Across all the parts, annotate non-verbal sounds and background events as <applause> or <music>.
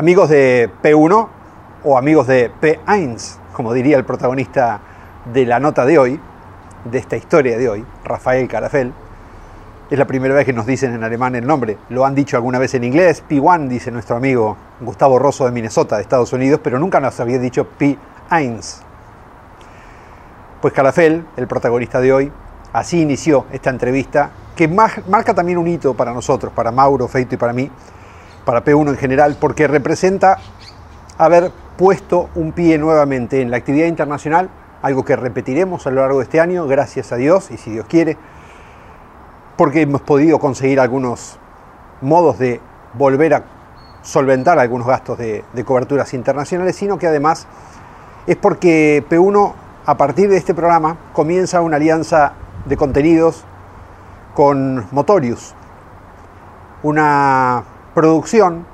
Amigos de P1 o amigos de P1, como diría el protagonista de la nota de hoy, de esta historia de hoy, Rafael Calafel. Es la primera vez que nos dicen en alemán el nombre. Lo han dicho alguna vez en inglés. P1 dice nuestro amigo Gustavo Rosso de Minnesota, de Estados Unidos, pero nunca nos había dicho P1. Pues Calafel, el protagonista de hoy, así inició esta entrevista que marca también un hito para nosotros, para Mauro, Feito y para mí, para P1 en general, porque representa haber puesto un pie nuevamente en la actividad internacional, algo que repetiremos a lo largo de este año, gracias a Dios y si Dios quiere, porque hemos podido conseguir algunos modos de volver a solventar algunos gastos de, coberturas internacionales, sino que además es porque P1 a partir de este programa comienza una alianza de contenidos con Motorius, una producción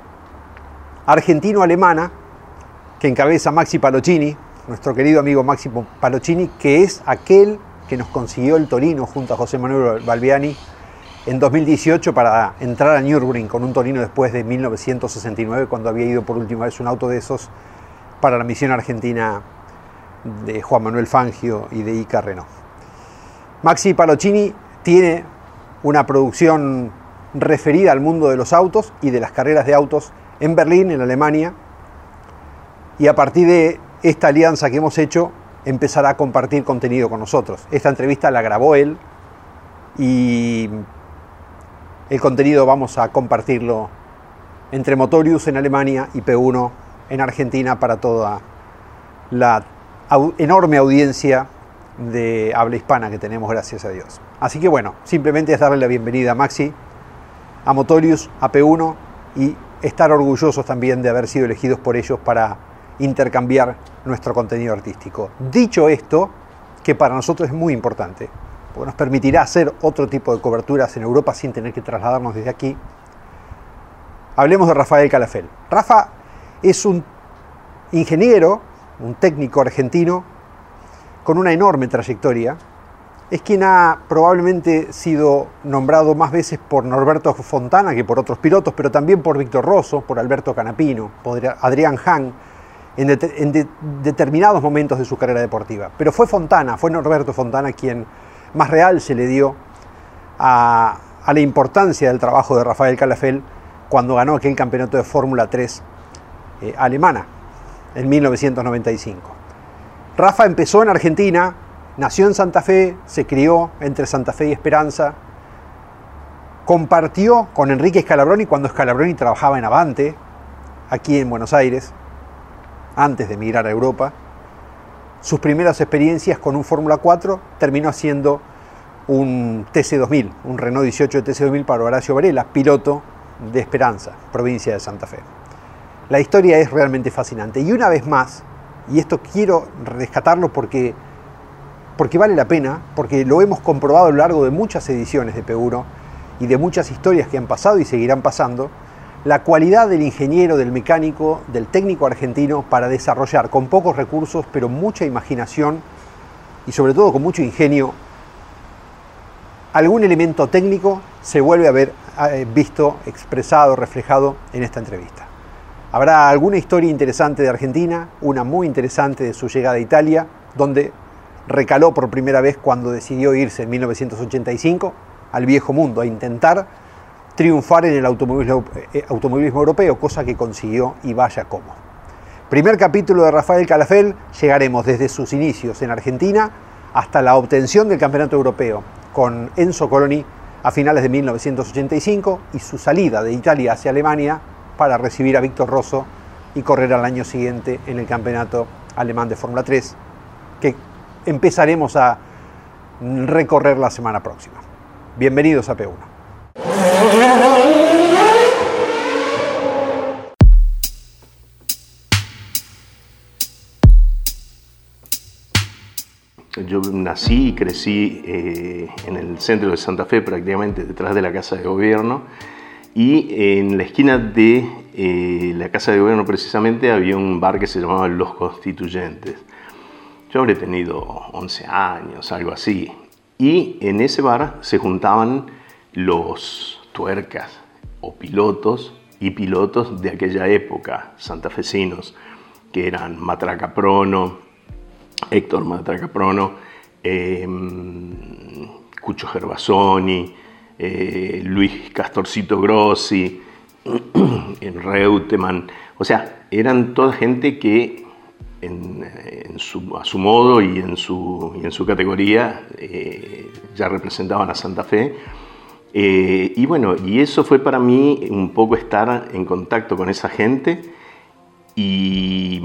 argentino-alemana que encabeza Maxi Palocini, nuestro querido amigo Maxi Palocini, que es aquel que nos consiguió el Torino junto a José Manuel Balbiani en 2018 para entrar a Nürburgring con un Torino después de 1969, cuando había ido por última vez un auto de esos para la misión argentina de Juan Manuel Fangio y de Ica Renault. Maxi Palocini tiene una producción referida al mundo de los autos y de las carreras de autos en Berlín, en Alemania. Y a partir de esta alianza que hemos hecho, empezará a compartir contenido con nosotros. Esta entrevista la grabó él y el contenido vamos a compartirlo entre Motorius en Alemania y P1 en Argentina para toda la enorme audiencia de habla hispana que tenemos, gracias a Dios. Así que bueno, simplemente es darle la bienvenida a Maxi a Motorius, a P1 y estar orgullosos también de haber sido elegidos por ellos para intercambiar nuestro contenido artístico. Dicho esto, que para nosotros es muy importante, porque nos permitirá hacer otro tipo de coberturas en Europa sin tener que trasladarnos desde aquí, hablemos de Rafael Calafel. Rafa es un ingeniero, un técnico argentino con una enorme trayectoria, es quien ha probablemente sido nombrado más veces por Norberto Fontana que por otros pilotos, pero también por Víctor Rosso, por Alberto Canapino, por Adrián Hahn, en, determinados momentos de su carrera deportiva. Pero fue Fontana, fue Norberto Fontana quien más real se le dio a, la importancia del trabajo de Rafael Calafel cuando ganó aquel campeonato de Fórmula 3 eh, alemana en 1995. Rafa empezó en Argentina, Nació en Santa Fe, se crió entre Santa Fe y Esperanza, compartió con Enrique Scalabroni cuando Scalabroni trabajaba en Avante, aquí en Buenos Aires, antes de emigrar a Europa. Sus primeras experiencias con un Fórmula 4 terminó haciendo un TC2000, un Renault 18 TC2000 para Horacio Varela, piloto de Esperanza, provincia de Santa Fe. La historia es realmente fascinante y una vez más, y esto quiero rescatarlo porque porque vale la pena, porque lo hemos comprobado a lo largo de muchas ediciones de P1 y de muchas historias que han pasado y seguirán pasando, la cualidad del ingeniero, del mecánico, del técnico argentino para desarrollar con pocos recursos, pero mucha imaginación y sobre todo con mucho ingenio, algún elemento técnico se vuelve a ver eh, visto, expresado, reflejado en esta entrevista. Habrá alguna historia interesante de Argentina, una muy interesante de su llegada a Italia, donde recaló por primera vez cuando decidió irse en 1985 al viejo mundo a intentar triunfar en el automovilismo, eh, europeo, cosa que consiguió y vaya como. Primer capítulo de Rafael Calafel, llegaremos desde sus inicios en Argentina hasta la obtención del campeonato europeo, con Enzo Coloni a finales de 1985 y su salida de Italia hacia Alemania para recibir a Víctor Rosso y correr al año siguiente en el campeonato alemán de Fórmula 3, que empezaremos a recorrer la semana próxima. Bienvenidos a P1. Yo nací y crecí eh, en el centro de Santa Fe, prácticamente detrás de la Casa de Gobierno, y en la esquina de eh, la Casa de Gobierno precisamente había un bar que se llamaba Los Constituyentes. Yo habré tenido 11 años, algo así, y en ese bar se juntaban los tuercas o pilotos y pilotos de aquella época, santafesinos, que eran Matraca Prono, Héctor Matracaprono, eh, Cucho Gervasoni, eh, Luis Castorcito Grossi, <clears throat> Reutemann, o sea, eran toda gente que a su modo y en su, en su categoría eh, ya representaban a Santa Fe. y bueno, y eso fue para mí un poco estar en contacto con esa gente y,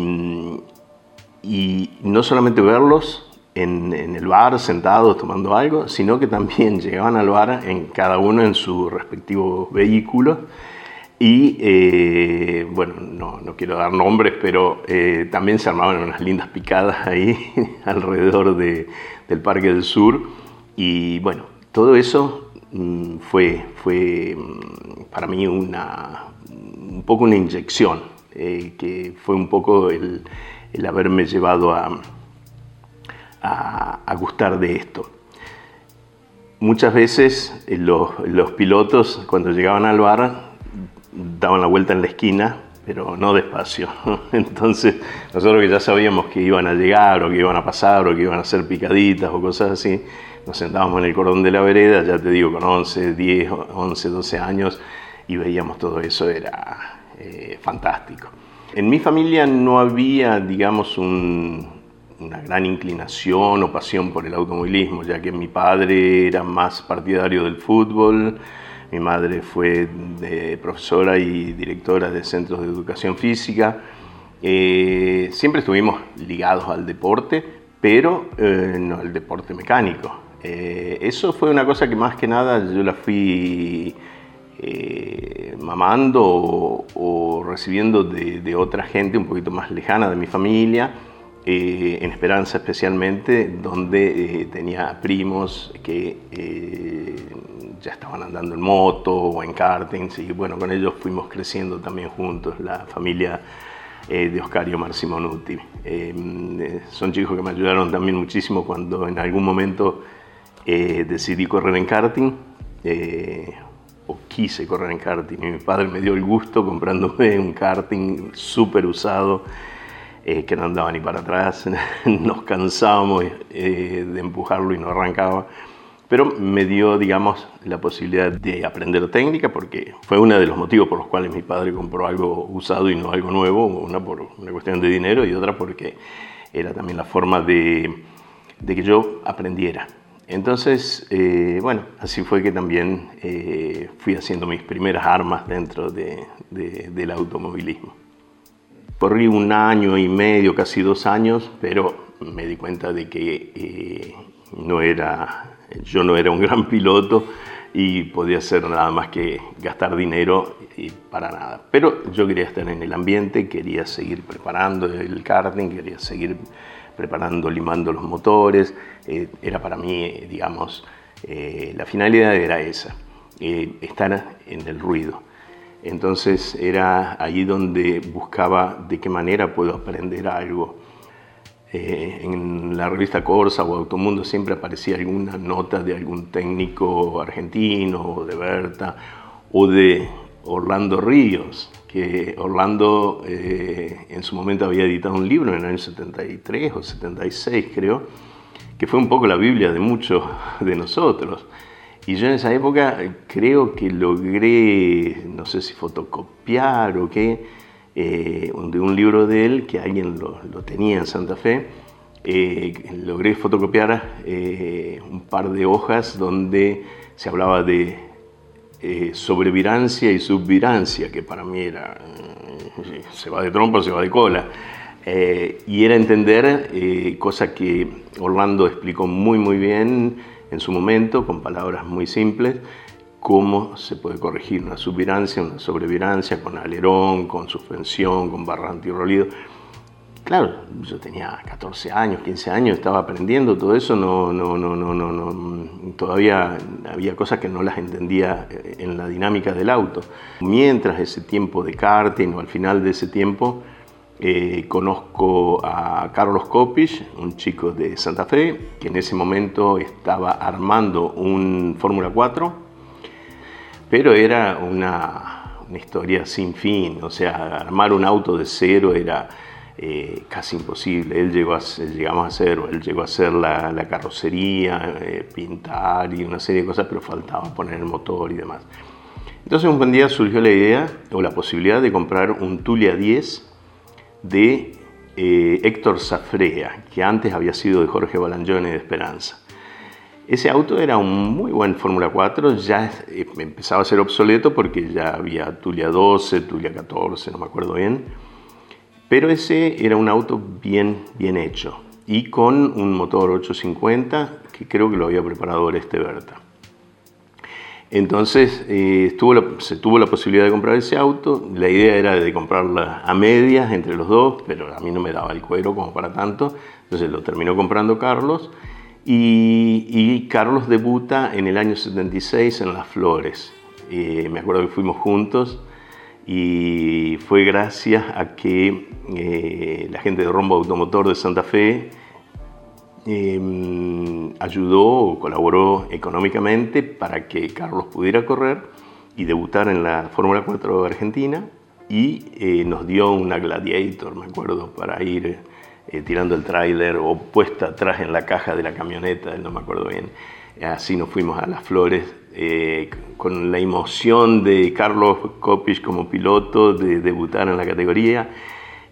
y no solamente verlos en, el bar sentados tomando algo, sino que también <laughs> llegaban al bar en cada uno en su respectivo vehículo. Y eh, bueno, no, no, quiero dar nombres, pero eh, también se armaban unas lindas picadas <laughs> ahí alrededor de, del Parque del Sur. Y bueno, todo eso mm, fue, fue mm, para mí una, un poco una inyección, eh, que fue un poco el, el haberme llevado a, a, gustar de esto. Muchas veces los, los, pilotos cuando llegaban al bar daban la vuelta en la esquina, pero no despacio. <laughs> Entonces nosotros que ya sabíamos que iban a llegar o que iban a pasar o que iban a hacer picaditas o cosas así, nos sentábamos en el cordón de la vereda, ya te digo, con 11, 10, 11, 12 años y veíamos todo eso, era eh, fantástico. En mi familia no había, digamos, una gran inclinación o pasión por el automovilismo, ya que mi padre era más partidario del fútbol, mi madre fue profesora y directora de centros de educación física. Eh, siempre estuvimos ligados al deporte, pero eh, no al deporte mecánico. Eh, eso fue una cosa que más que nada yo la fui eh, mamando o, recibiendo de, otra gente un poquito más lejana de mi familia, eh, en Esperanza especialmente, donde eh, tenía primos que ya estaban andando en moto o en kartings y bueno, con ellos fuimos creciendo también juntos, la familia de Oscar y Omar Simonuti. son chicos que me ayudaron también muchísimo cuando en algún momento decidí correr en karting o quise correr en karting. Y mi padre me dio el gusto comprándome un karting súper usado eh, que no andaba ni para atrás. <laughs> Nos cansábamos eh, de empujarlo y no arrancaba. Pero me dio, digamos, la posibilidad de aprender técnica porque fue uno de los motivos por los cuales mi padre compró algo usado y no algo nuevo. Una por una cuestión de dinero y otra porque era también la forma de, de que yo aprendiera. Entonces, eh, bueno, así fue que también eh, fui haciendo mis primeras armas dentro del automovilismo. Corrí un año y medio, casi dos años, pero me di cuenta de que eh, no era, yo no era un gran piloto y podía hacer nada más que gastar dinero y para nada. Pero yo quería estar en el ambiente, quería seguir preparando el karting, quería seguir preparando, limando los motores. Eh, era para mí, eh, digamos, eh, la finalidad era esa, estar en el ruido. Entonces era ahí donde buscaba de qué manera puedo aprender algo. En la revista Corsa o Automundo siempre aparecía alguna nota de algún técnico argentino o de Berta o de Orlando Ríos, que Orlando eh, en su momento había editado un libro en el año 73 o 76 creo, que fue un poco la Biblia de muchos <laughs> de nosotros. Y yo en esa época creo que logré, no sé si fotocopiar o qué, eh, de un libro de él que alguien lo, tenía en Santa Fe, eh, logré fotocopiar un par de hojas donde se hablaba de eh, sobrevirancia y subvirancia, que para mí era, eh, se va de trompa, se va de cola. Eh, y era entender, eh, cosa que Orlando explicó muy muy bien en su momento, con palabras muy simples, cómo se puede corregir una subvirancia, una sobrevirancia con alerón, con suspensión, con barra antirrolido. Claro, yo tenía 14 años, 15 años, estaba aprendiendo todo eso, no, no, no, no, no, no, todavía había cosas que no las entendía eh, en la dinámica del auto. Mientras ese tiempo de karting o al final de ese tiempo, eh, conozco a Carlos Copich, un chico de Santa Fe, que en ese momento estaba armando un Fórmula 4, pero era una, una, historia sin fin, o sea, armar un auto de cero era eh, casi imposible. Él llegó a, llegamos a hacer, él llegó a hacer la, la carrocería, eh, pintar y una serie de cosas, pero faltaba poner el motor y demás. Entonces un buen día surgió la idea o la posibilidad de comprar un Tulia 10 de eh, Héctor Zafrea, que antes había sido de Jorge Balangione de Esperanza. Ese auto era un muy buen Fórmula 4, ya eh, empezaba a ser obsoleto porque ya había Tulia 12, Tulia 14, no me acuerdo bien, pero ese era un auto bien, bien hecho y con un motor 850 que creo que lo había preparado este Berta. Entonces eh, se tuvo la posibilidad de comprar ese auto. La idea era de comprarla a medias entre los dos, pero a mí no me daba el cuero como para tanto. Entonces lo terminó comprando Carlos. Y, Carlos debuta en el año 76 en Las Flores. Eh, me acuerdo que fuimos juntos y fue gracias a que eh, la gente de Rombo Automotor de Santa Fe eh, ayudó o colaboró económicamente para que Carlos pudiera correr y debutar en la Fórmula 4 de Argentina y eh, nos dio una Gladiator, me acuerdo, para ir eh, tirando el tráiler o puesta atrás en la caja de la camioneta, no me acuerdo bien. Así nos fuimos a las flores eh, con la emoción de Carlos Copich como piloto, de debutar en la categoría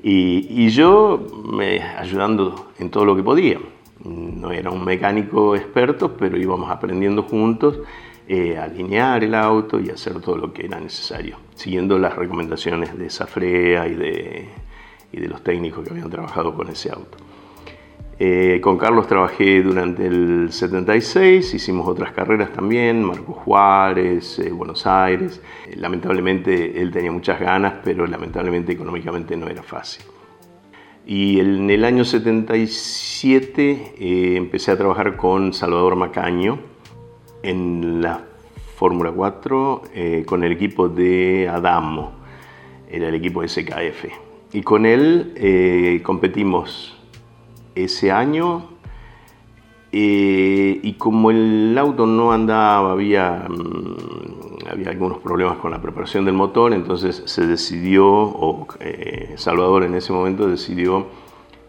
y, y yo me, ayudando en todo lo que podía no era un mecánico experto, pero íbamos aprendiendo juntos eh, alinear el auto y hacer todo lo que era necesario, siguiendo las recomendaciones de Safrea y de, y de los técnicos que habían trabajado con ese auto. Eh, con Carlos trabajé durante el 76, hicimos otras carreras también, Marco Juárez, eh, Buenos Aires. lamentablemente él tenía muchas ganas, pero lamentablemente económicamente no era fácil. Y en el año 77 eh, empecé a trabajar con Salvador Macaño en la Fórmula 4 eh, con el equipo de Adamo, era el equipo SKF. Y con él eh, competimos ese año y como el auto no andaba, había mm, había algunos problemas con la preparación del motor, entonces se decidió, o eh, Salvador en ese momento decidió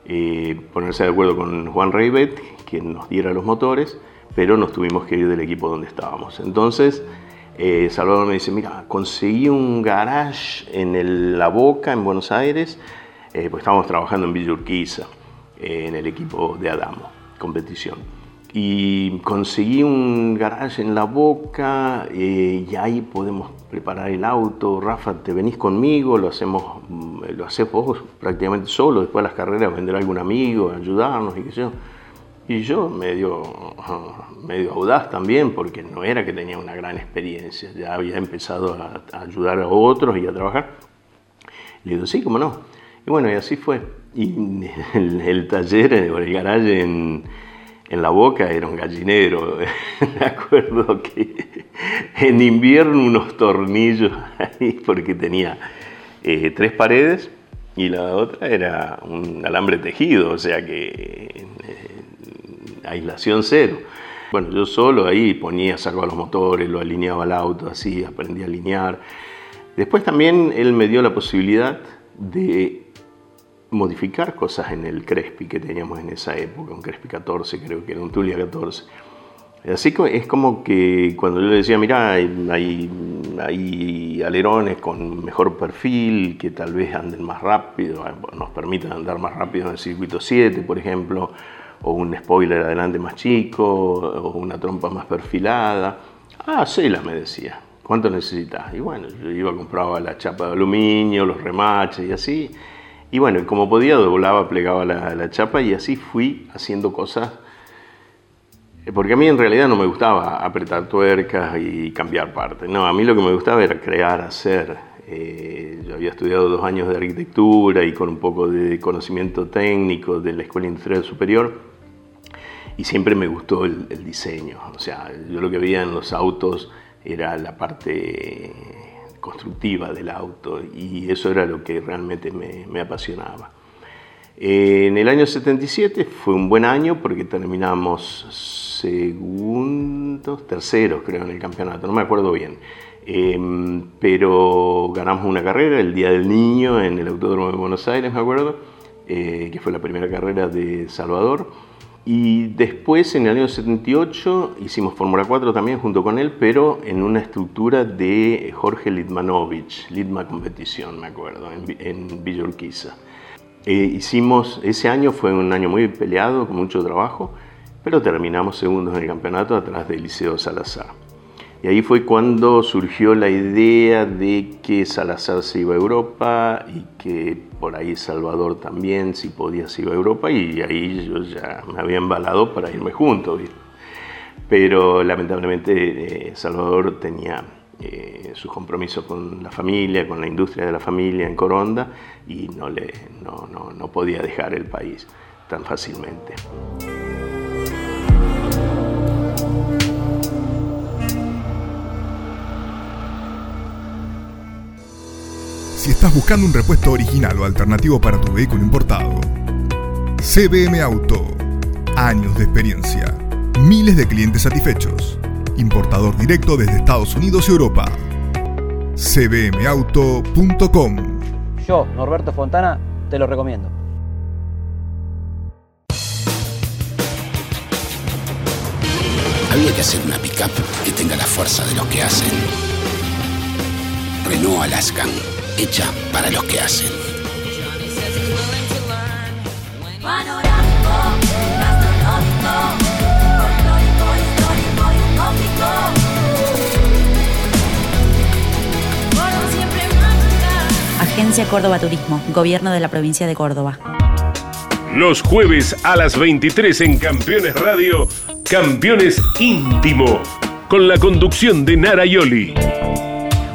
eh, ponerse de acuerdo con Juan Reibet, que nos diera los motores, pero nos tuvimos que ir del equipo donde estábamos. Entonces, eh, Salvador me dice, mira, conseguí un garage en La Boca, en Buenos Aires, pues estábamos trabajando en Villa Urquiza, en el equipo de Adamo, competición y conseguí un garage en la boca eh, y ahí podemos preparar el auto. Rafa, te venís conmigo, lo hacemos, mm, lo haces vos prácticamente solo, después de las carreras vendrá algún amigo, ayudarnos y qué sé yo. Y yo medio, medio audaz también, porque no era que tenía una gran experiencia, ya había empezado a, ayudar a otros y a trabajar. Le digo, sí, cómo no. Y bueno, y así fue. Y <laughs> el, el taller, el garaje en, en la boca era un gallinero. <laughs> Me acuerdo que <laughs> en invierno unos tornillos ahí porque tenía eh, tres paredes y la otra era un alambre tejido, o sea que eh, aislación cero. Bueno, yo solo ahí ponía, sacaba los motores, lo alineaba al auto, así, aprendí a alinear. Después también él me dio la posibilidad de modificar cosas en el Crespi que teníamos en esa época, un Crespi 14 creo que era, un Tulia 14. Así que es como que cuando yo le decía, mira, hay, hay, alerones con mejor perfil, que tal vez anden más rápido, nos permitan andar más rápido en el circuito 7, por ejemplo, o un spoiler adelante más chico, o una trompa más perfilada. Ah, Cela me decía, ¿cuánto necesitas? Y bueno, yo iba, compraba la chapa de aluminio, los remaches y así. Y bueno, como podía, doblaba, plegaba la, la chapa y así fui haciendo cosas. Eh, porque a mí en realidad no me gustaba apretar tuercas y cambiar partes. No, a mí lo que me gustaba era crear, hacer. Eh, yo había estudiado dos años de arquitectura y con un poco de conocimiento técnico de la Escuela Industrial Superior y siempre me gustó el, diseño. O sea, yo lo que veía en los autos era la parte constructiva del auto y eso era lo que realmente me, apasionaba. En el año 77 fue un buen año porque terminamos segundos, terceros creo en el campeonato, no me acuerdo bien. Em, pero ganamos una carrera el Día del Niño en el Autódromo de Buenos Aires, me acuerdo, eh, que fue la primera carrera de Salvador. Y después, en el año 78, hicimos Fórmula 4 también junto con él, pero en una estructura de Jorge Litmanovich, Litma Competición, me acuerdo, en, Villa Urquiza. Eh, hicimos, ese año fue un año muy peleado, con mucho trabajo, pero terminamos segundos en el campeonato atrás de Liceo Salazar. Y ahí fue cuando surgió la idea de que Salazar se iba a Europa y que por ahí Salvador también, si podía, se iba a Europa y ahí yo ya me había embalado para irme junto. Pero lamentablemente eh, Salvador tenía eh, sus compromisos con la familia, con la industria de la familia en Coronda y no, le, no, no, no podía dejar el país tan fácilmente. Si estás buscando un repuesto original o alternativo para tu vehículo importado. CBM Auto. Años de experiencia. Miles de clientes satisfechos. Importador directo desde Estados Unidos y Europa. cbmauto.com. Yo, Norberto Fontana, te lo recomiendo. Había que hacer una pickup que tenga la fuerza de los que hacen. Renault Alaskan hecha para los que hacen. Agencia Córdoba Turismo, Gobierno de la Provincia de Córdoba. Los jueves a las 23 en Campeones Radio, Campeones Íntimo, con la conducción de Nara Yoli.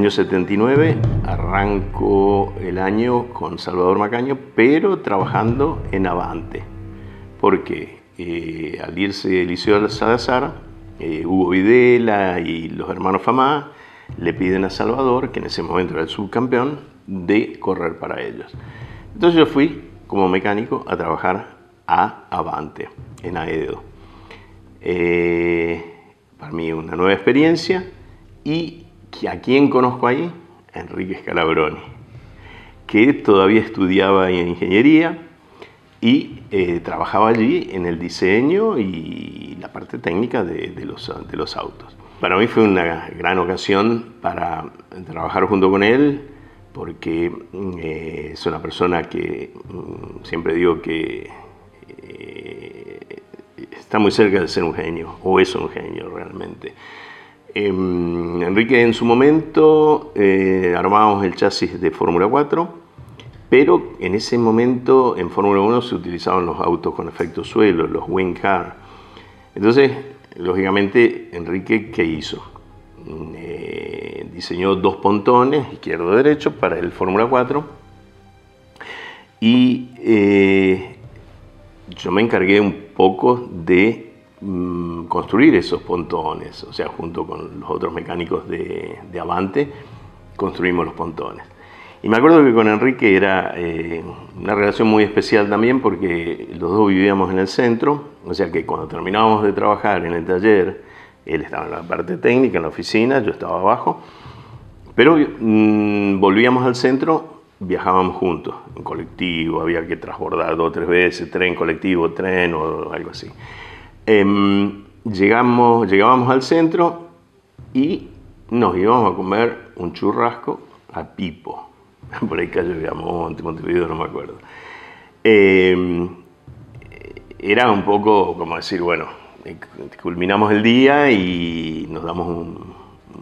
Año 79, arranco el año con Salvador Macaño, pero trabajando en Avante. Porque eh, al irse Eliseo Salazar, eh, Hugo Videla y los hermanos Famá le piden a Salvador, que en ese momento era el subcampeón, de correr para ellos. Entonces yo fui como mecánico a trabajar a Avante, en Aedo. Eh, para mí una nueva experiencia y ¿A quién conozco ahí? Enrique Scalabroni, que todavía estudiaba en ingeniería y eh, trabajaba allí en el diseño y la parte técnica de, los, de los autos. Para mí fue una gran ocasión para trabajar junto con él, porque eh, es una persona que mm, siempre digo que eh, está muy cerca de ser un genio, o es un genio realmente. Em, Enrique en su momento eh, armábamos el chasis de Fórmula 4, pero en ese momento en Fórmula 1 se utilizaban los autos con efecto suelo, los wing car. Entonces, lógicamente, Enrique, ¿qué hizo? Eh, diseñó dos pontones, izquierdo-derecho, para el Fórmula 4 y eh, yo me encargué un poco de Mm, construir esos pontones, o sea, junto con los otros mecánicos de, Avante, construimos los pontones. Y me acuerdo que con Enrique era eh, una relación muy especial también porque los dos vivíamos en el centro, o sea que cuando terminábamos de trabajar en el taller, él estaba en la parte técnica, en la oficina, yo estaba abajo, pero mm, volvíamos al centro viajábamos juntos, en colectivo, había que transbordar dos o tres veces, tren, colectivo, tren o algo así. Em, llegamos, llegábamos al centro y nos íbamos a comer un churrasco a Pipo, <laughs> por ahí calle Viamonte, Montevideo, no me acuerdo. Em, era un poco como decir, bueno, eh, culminamos el día y nos damos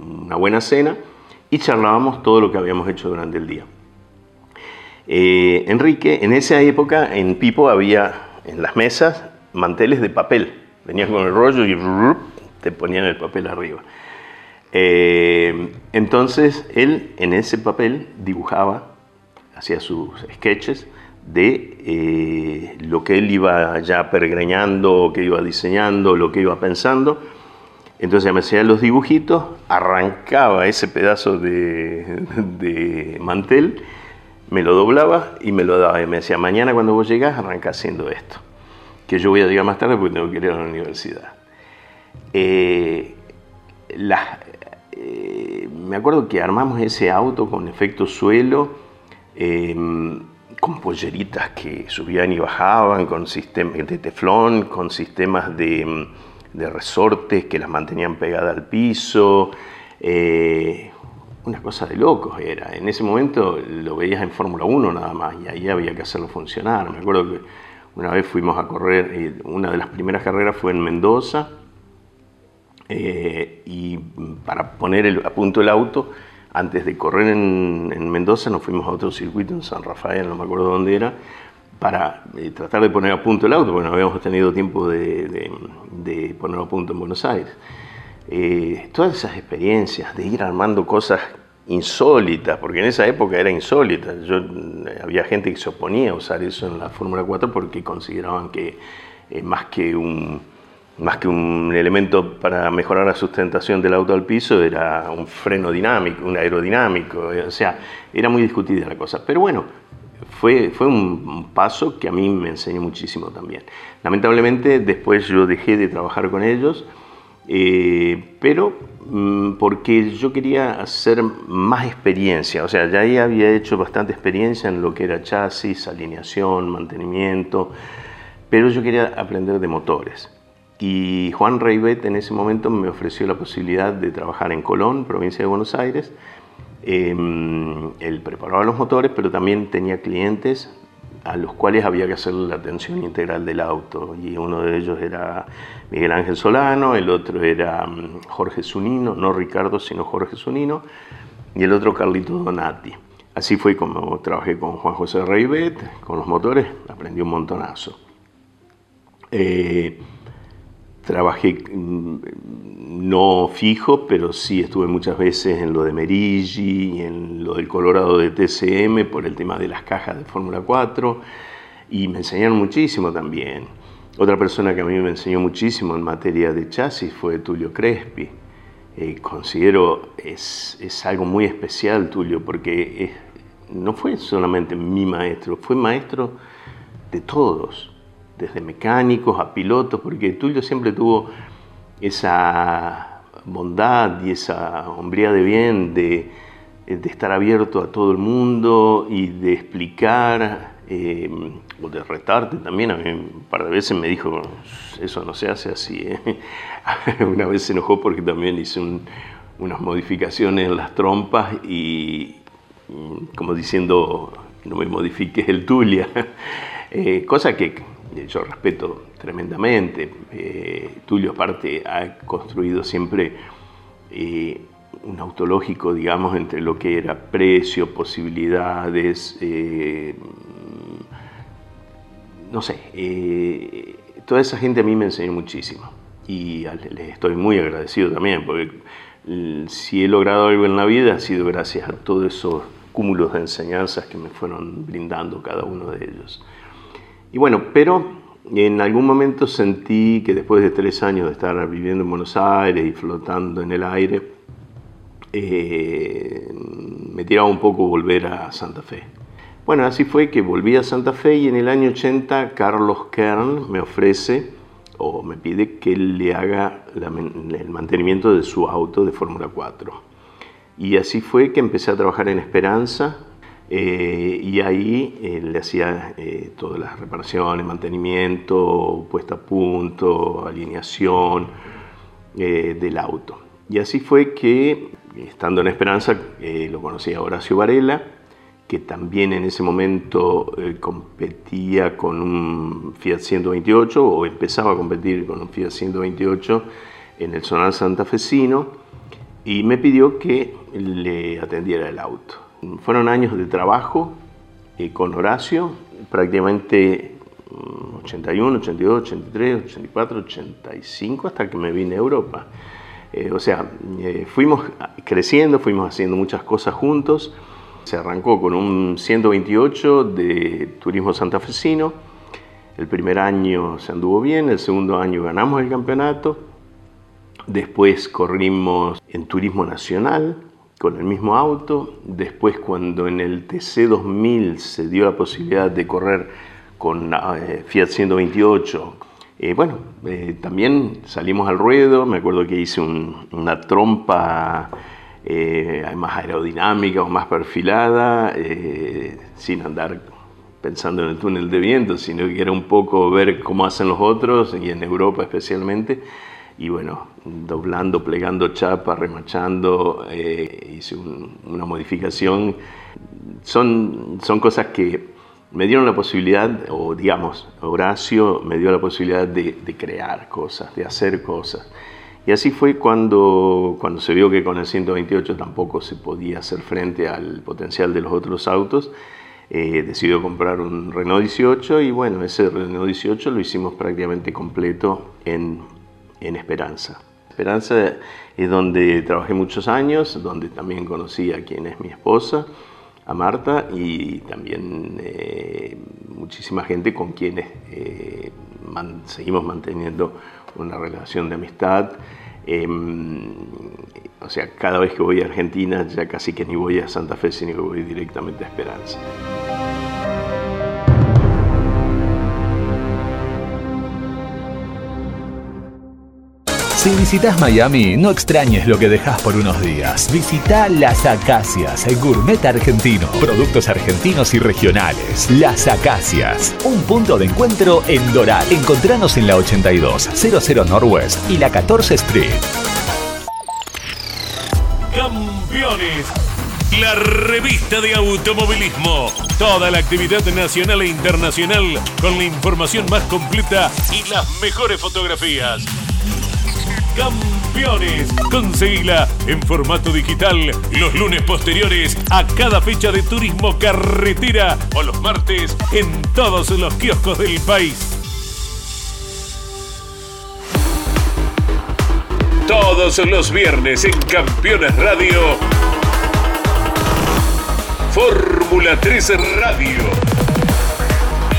una buena cena y charlábamos todo lo que habíamos hecho durante el día. Eh, Enrique, en esa época en Pipo había en las mesas manteles de papel. Venías con el rollo y te ponían el papel arriba. Eh, entonces él en ese papel dibujaba, hacía sus sketches de eh, lo que él iba ya peregrinando, que iba diseñando, lo que iba pensando. Entonces me hacía los dibujitos, arrancaba ese pedazo de, de mantel me lo doblaba y me lo daba. Y me decía, mañana cuando vos llegás, arranca haciendo esto. Que yo voy a llegar más tarde porque tengo que ir a la universidad. Eh, eh, me acuerdo que armamos ese auto con efecto suelo, em, con polleritas que subían y bajaban, con sistemas de teflón, con sistemas de, de resortes que las mantenían pegadas al piso. Eh, una cosa de locos era. En ese momento lo veías en Fórmula 1 nada más y ahí había que hacerlo funcionar. Me acuerdo que una vez fuimos a correr, una de las primeras carreras fue en Mendoza eh, y para poner a punto el auto, antes de correr en, Mendoza nos fuimos a otro circuito en San Rafael, no me acuerdo dónde era, para eh, tratar de poner a punto el auto, porque no habíamos tenido tiempo de, de ponerlo a punto en Buenos Aires. Eh, todas esas experiencias de ir armando cosas insólitas, porque en esa época era insólita. Yo, eh, había gente que se oponía a usar eso en la Fórmula 4 porque consideraban que eh, más, que un, más que un elemento para mejorar la sustentación del auto al piso era un freno dinámico, un aerodinámico, o sea, era muy discutida la cosa. Pero bueno, fue, fue un paso que a mí me enseñó muchísimo también. Lamentablemente después yo dejé de trabajar con ellos eh, pero mm, porque yo quería hacer más experiencia, o sea, ya ahí había hecho bastante experiencia en lo que era chasis, alineación, mantenimiento, pero yo quería aprender de motores. Y Juan Reibet en ese momento me ofreció la posibilidad de trabajar en Colón, provincia de Buenos Aires. Em, él preparaba los motores, pero también tenía clientes a los cuales había que hacer la atención integral del auto. Y uno de ellos era Miguel Ángel Solano, el otro era mm, Jorge Zunino, no Ricardo, sino Jorge Zunino, y el otro Carlito Donati. Así fue como trabajé con Juan José Reibet, con los motores, aprendí un montonazo. Eh, trabajé mm, no fijo, pero sí estuve muchas veces en lo de Merigi, en lo del Colorado de TCM por el tema de las cajas de Fórmula 4 y me enseñaron muchísimo también. Otra persona que a mí me enseñó muchísimo en materia de chasis fue Tulio Crespi. Eh, considero es, es algo muy especial Tulio porque no fue solamente mi maestro, fue maestro de todos desde mecánicos a pilotos, porque Tulio siempre tuvo esa bondad y esa hombría de bien de, estar abierto a todo el mundo y de explicar eh, o de retarte también. A un par de veces me dijo, eso no se hace así. ¿eh? <laughs> Una vez se enojó porque también hice unas modificaciones en las trompas y como diciendo, no me modifiques el Tulia. <laughs> Eh, cosa que yo respeto tremendamente. Eh, Tulio aparte ha construido siempre eh, un autológico, digamos, entre lo que era precio, posibilidades, eh, no sé, toda esa gente a mí me enseñó muchísimo y les estoy muy agradecido también, porque si he logrado algo en la vida ha sido gracias a todos esos cúmulos de enseñanzas que me fueron brindando cada uno de ellos. Y bueno, pero en algún momento sentí que después de tres años de estar viviendo en Buenos Aires y flotando en el aire, eh, me tiraba un poco volver a Santa Fe. Bueno, así fue que volví a Santa Fe y en el año 80 Carlos Kern me ofrece o me pide que le haga el mantenimiento de su auto de Fórmula 4. Y así fue que empecé a trabajar en Esperanza eh, y ahí eh, le hacía eh, todas las reparaciones, mantenimiento, puesta a punto, alineación del auto. Y así fue que, estando en Esperanza, lo conocí a Horacio Varela, que también en ese momento competía con un Fiat 128 o empezaba a competir con un Fiat 128 en el Zonal Santafesino y me pidió que le atendiera el auto. Fueron años de trabajo eh, con Horacio, prácticamente 81, 82, 83, 84, 85, hasta que me vine a Europa. Eh, o sea, eh, fuimos creciendo, fuimos haciendo muchas cosas juntos. Se arrancó con un 128 de turismo santafesino. El primer año se anduvo bien, el segundo año ganamos el campeonato. Después corrimos en turismo nacional, con el mismo auto. Después cuando en el TC 2000 se dio la posibilidad de correr con eh, Fiat 128, eh, bueno, eh, también salimos al ruedo. Me acuerdo que hice una trompa más aerodinámica o más perfilada, sin andar pensando en el túnel de viento, sino que era un poco ver cómo hacen los otros y en Europa especialmente y bueno, doblando, plegando chapa, remachando, eh, hice una modificación. Son, son cosas que me dieron la posibilidad, o digamos, Horacio me dio la posibilidad de, crear cosas, de hacer cosas. Y así fue cuando, cuando se vio que con el 128 tampoco se podía hacer frente al potencial de los otros autos. Eh, decidió comprar un Renault 18 y bueno, ese Renault 18 lo hicimos prácticamente completo en en Esperanza. Esperanza es donde trabajé muchos años, donde también conocí a quien es mi esposa, a Marta, y también eh, muchísima gente con quienes eh, seguimos manteniendo una relación de amistad. Em, o sea, cada vez que voy a Argentina ya casi que ni voy a Santa Fe, sino que voy directamente a Esperanza. Si visitas Miami, no extrañes lo que dejas por unos días. Visita Las Acacias, el gourmet argentino. Productos argentinos y regionales. Las Acacias, un punto de encuentro en Doral. Encontranos en la 82, 00 Northwest y la 14 Street. Campeones. La revista de automovilismo. Toda la actividad nacional e internacional con la información más completa y las mejores fotografías. Campeones. Conseguila en formato digital los lunes posteriores a cada fecha de turismo carretera o los martes en todos los kioscos del país. Todos los viernes en Campeones Radio. Fórmula 13 Radio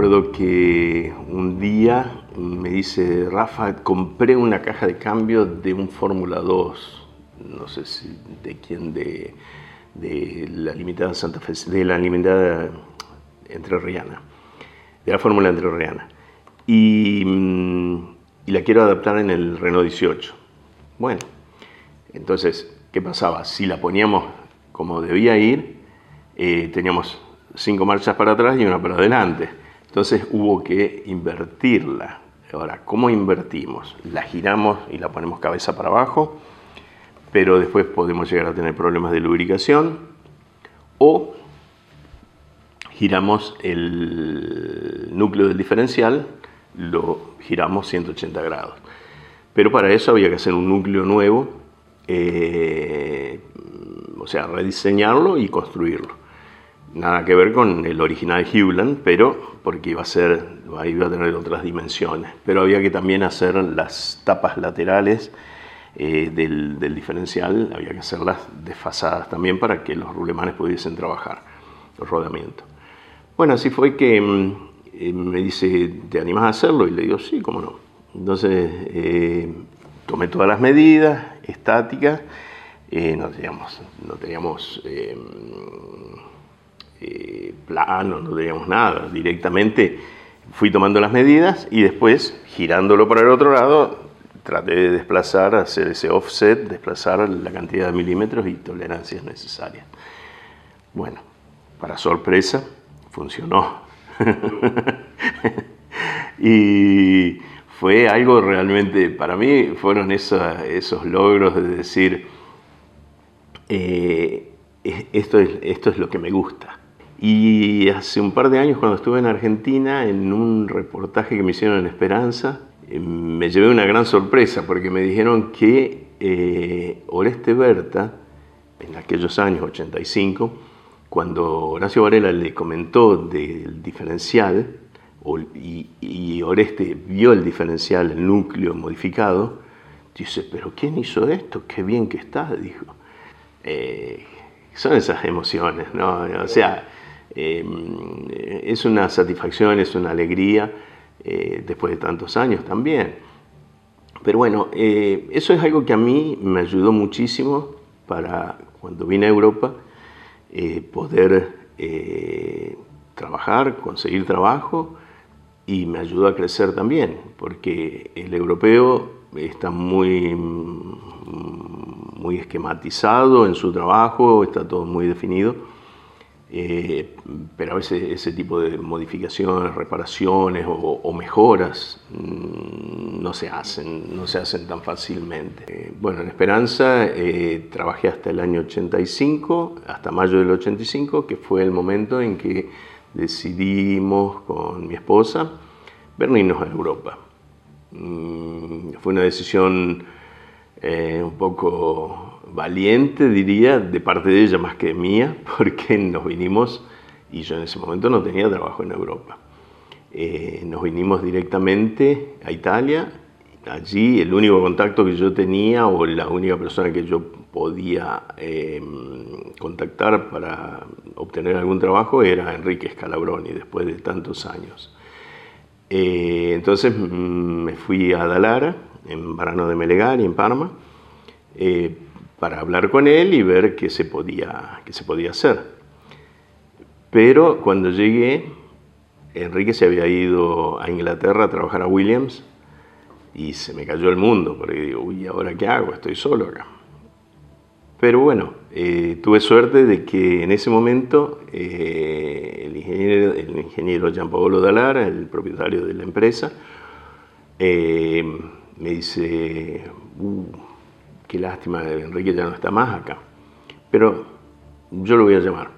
Recuerdo que un día me dice, Rafa, compré una caja de cambio de un Fórmula 2, no sé de quién, de, la limitada Santa Fe, de la limitada Riana, de la Fórmula Entrerriana, y, mm, la quiero adaptar en el Renault 18. Bueno, entonces, ¿qué pasaba? Si la poníamos como debía ir, eh, teníamos cinco marchas para atrás y una para adelante. Entonces hubo que invertirla. Ahora, ¿cómo invertimos? La giramos y la ponemos cabeza para abajo, pero después podemos llegar a tener problemas de lubricación o giramos el núcleo del diferencial, lo giramos 180 grados. Pero para eso había que hacer un núcleo nuevo, eh, o sea, rediseñarlo y construirlo nada que ver con el original Hewland, pero porque iba a ser, iba a tener otras dimensiones. Pero había que también hacer las tapas laterales eh, del, diferencial, había que hacerlas desfasadas también para que los rulemanes pudiesen trabajar, los rodamientos. Bueno, así fue que mm, eh, me dice, ¿te animas a hacerlo? Y le digo, sí, cómo no. Entonces eh, tomé todas las medidas estáticas, no teníamos, no teníamos plano, no teníamos nada, directamente fui tomando las medidas y después, girándolo para el otro lado, traté de desplazar, hacer ese offset, desplazar la cantidad de milímetros y tolerancias necesarias. Bueno, para sorpresa, funcionó. <laughs> y fue algo realmente, para mí fueron esos, logros de decir, eh, esto, es, esto es lo que me gusta. Y hace un par de años cuando estuve en Argentina, en un reportaje que me hicieron en Esperanza, eh, me llevé una gran sorpresa porque me dijeron que eh, Oreste Berta, en aquellos años 85, cuando Horacio Varela le comentó del diferencial, y, Oreste vio el diferencial, el núcleo modificado, dice, pero ¿quién hizo esto? Qué bien que está, dijo. Eh, son esas emociones, ¿no? O sea, es una satisfacción, es una alegría eh, después de tantos años también. Pero bueno, eh, eso es algo que a mí me ayudó muchísimo para cuando vine a Europa eh, poder trabajar, conseguir trabajo y me ayudó a crecer también, porque el europeo está muy, muy esquematizado en su trabajo, está todo muy definido eh, pero a veces ese tipo de modificaciones, reparaciones o, mejoras mm, no se hacen, no se hacen tan fácilmente. Eh, bueno, en Esperanza eh, trabajé hasta el año 85, hasta mayo del 85, que fue el momento en que decidimos con mi esposa venirnos a Europa. Mm, fue una decisión un poco valiente, diría, de parte de ella más que mía, <laughs> porque nos vinimos, y yo en ese momento no tenía trabajo en Europa. Eh, nos vinimos directamente a Italia. Allí el único contacto que yo tenía o la única persona que yo podía eh, contactar para obtener algún trabajo era Enrique Scalabroni, después de tantos años. Eh, entonces mm, me fui a Dalara, en Varano de Melegari, en Parma, para hablar con él y ver qué se podía, qué se podía hacer. Pero cuando llegué, Enrique se había ido a Inglaterra a trabajar a Williams y se me cayó el mundo, porque digo, uy, ¿ahora qué hago? Estoy solo acá. Pero bueno, eh, tuve suerte de que en ese momento eh, el ingeniero, el ingeniero Gianpaolo Dallara, el propietario de la empresa, eh, me dice, uh, qué lástima, Enrique ya no está más acá. Pero yo lo voy a llamar.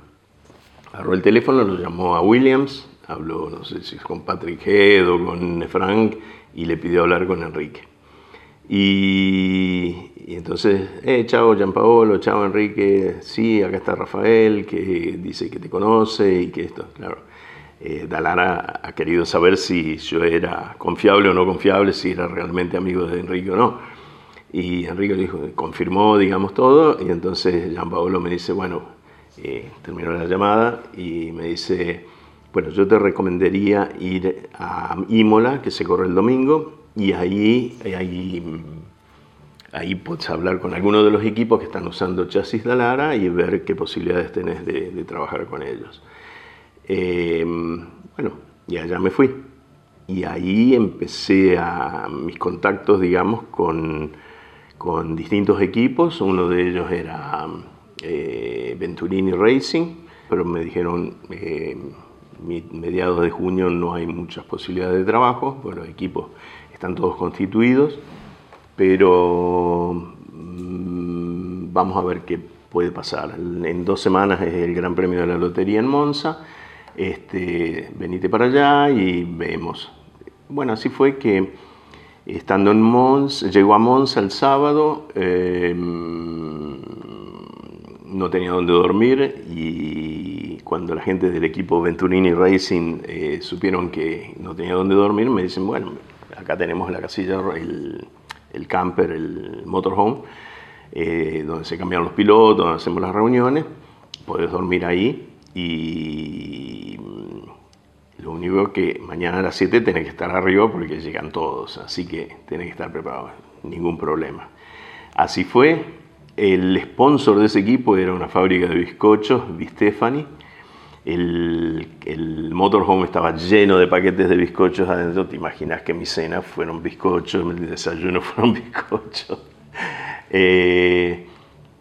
Agarró el teléfono, lo llamó a Williams, habló, no sé si con Patrick Head o con Frank, y le pidió hablar con Enrique. Y, entonces, eh, chao Gianpaolo, chao Enrique, sí, acá está Rafael, que dice que te conoce y que esto, claro. Eh, Dalara ha querido saber si yo era confiable o no confiable, si era realmente amigo de Enrique o no. Y Enrique dijo, confirmó, digamos, todo, y entonces Jean Paolo me dice, bueno, eh, terminó la llamada y me dice, bueno, yo te recomendaría ir a Imola, que se corre el domingo, y ahí, ahí, ahí puedes hablar con alguno de los equipos que están usando chasis de Lara y ver qué posibilidades tenés de, trabajar con ellos. Eh, bueno, y allá me fui. Y ahí empecé a mis contactos, digamos, con con distintos equipos, uno de ellos era eh, Venturini Racing, pero me dijeron eh, mediados de junio no hay muchas posibilidades de trabajo, bueno, los equipos están todos constituidos, pero mm, vamos a ver qué puede pasar. En dos semanas es el Gran Premio de la Lotería en Monza, este, venite para allá y vemos. Bueno, así fue que Estando en Mons, llegó a Mons el sábado, eh, no tenía dónde dormir y cuando la gente del equipo Venturini Racing eh, supieron que no tenía dónde dormir, me dicen, bueno, acá tenemos la casilla, el, camper, el motorhome, eh, donde se cambian los pilotos, donde hacemos las reuniones. Podés dormir ahí y lo único que mañana a las 7 tenés que estar arriba porque llegan todos, así que tenés que estar preparado, ningún problema. Así fue, el sponsor de ese equipo era una fábrica de bizcochos, Bistefani. El, el motorhome estaba lleno de paquetes de bizcochos adentro. Te imaginas que mi cena fueron bizcochos, mi desayuno <laughs> fueron bizcochos. Eh,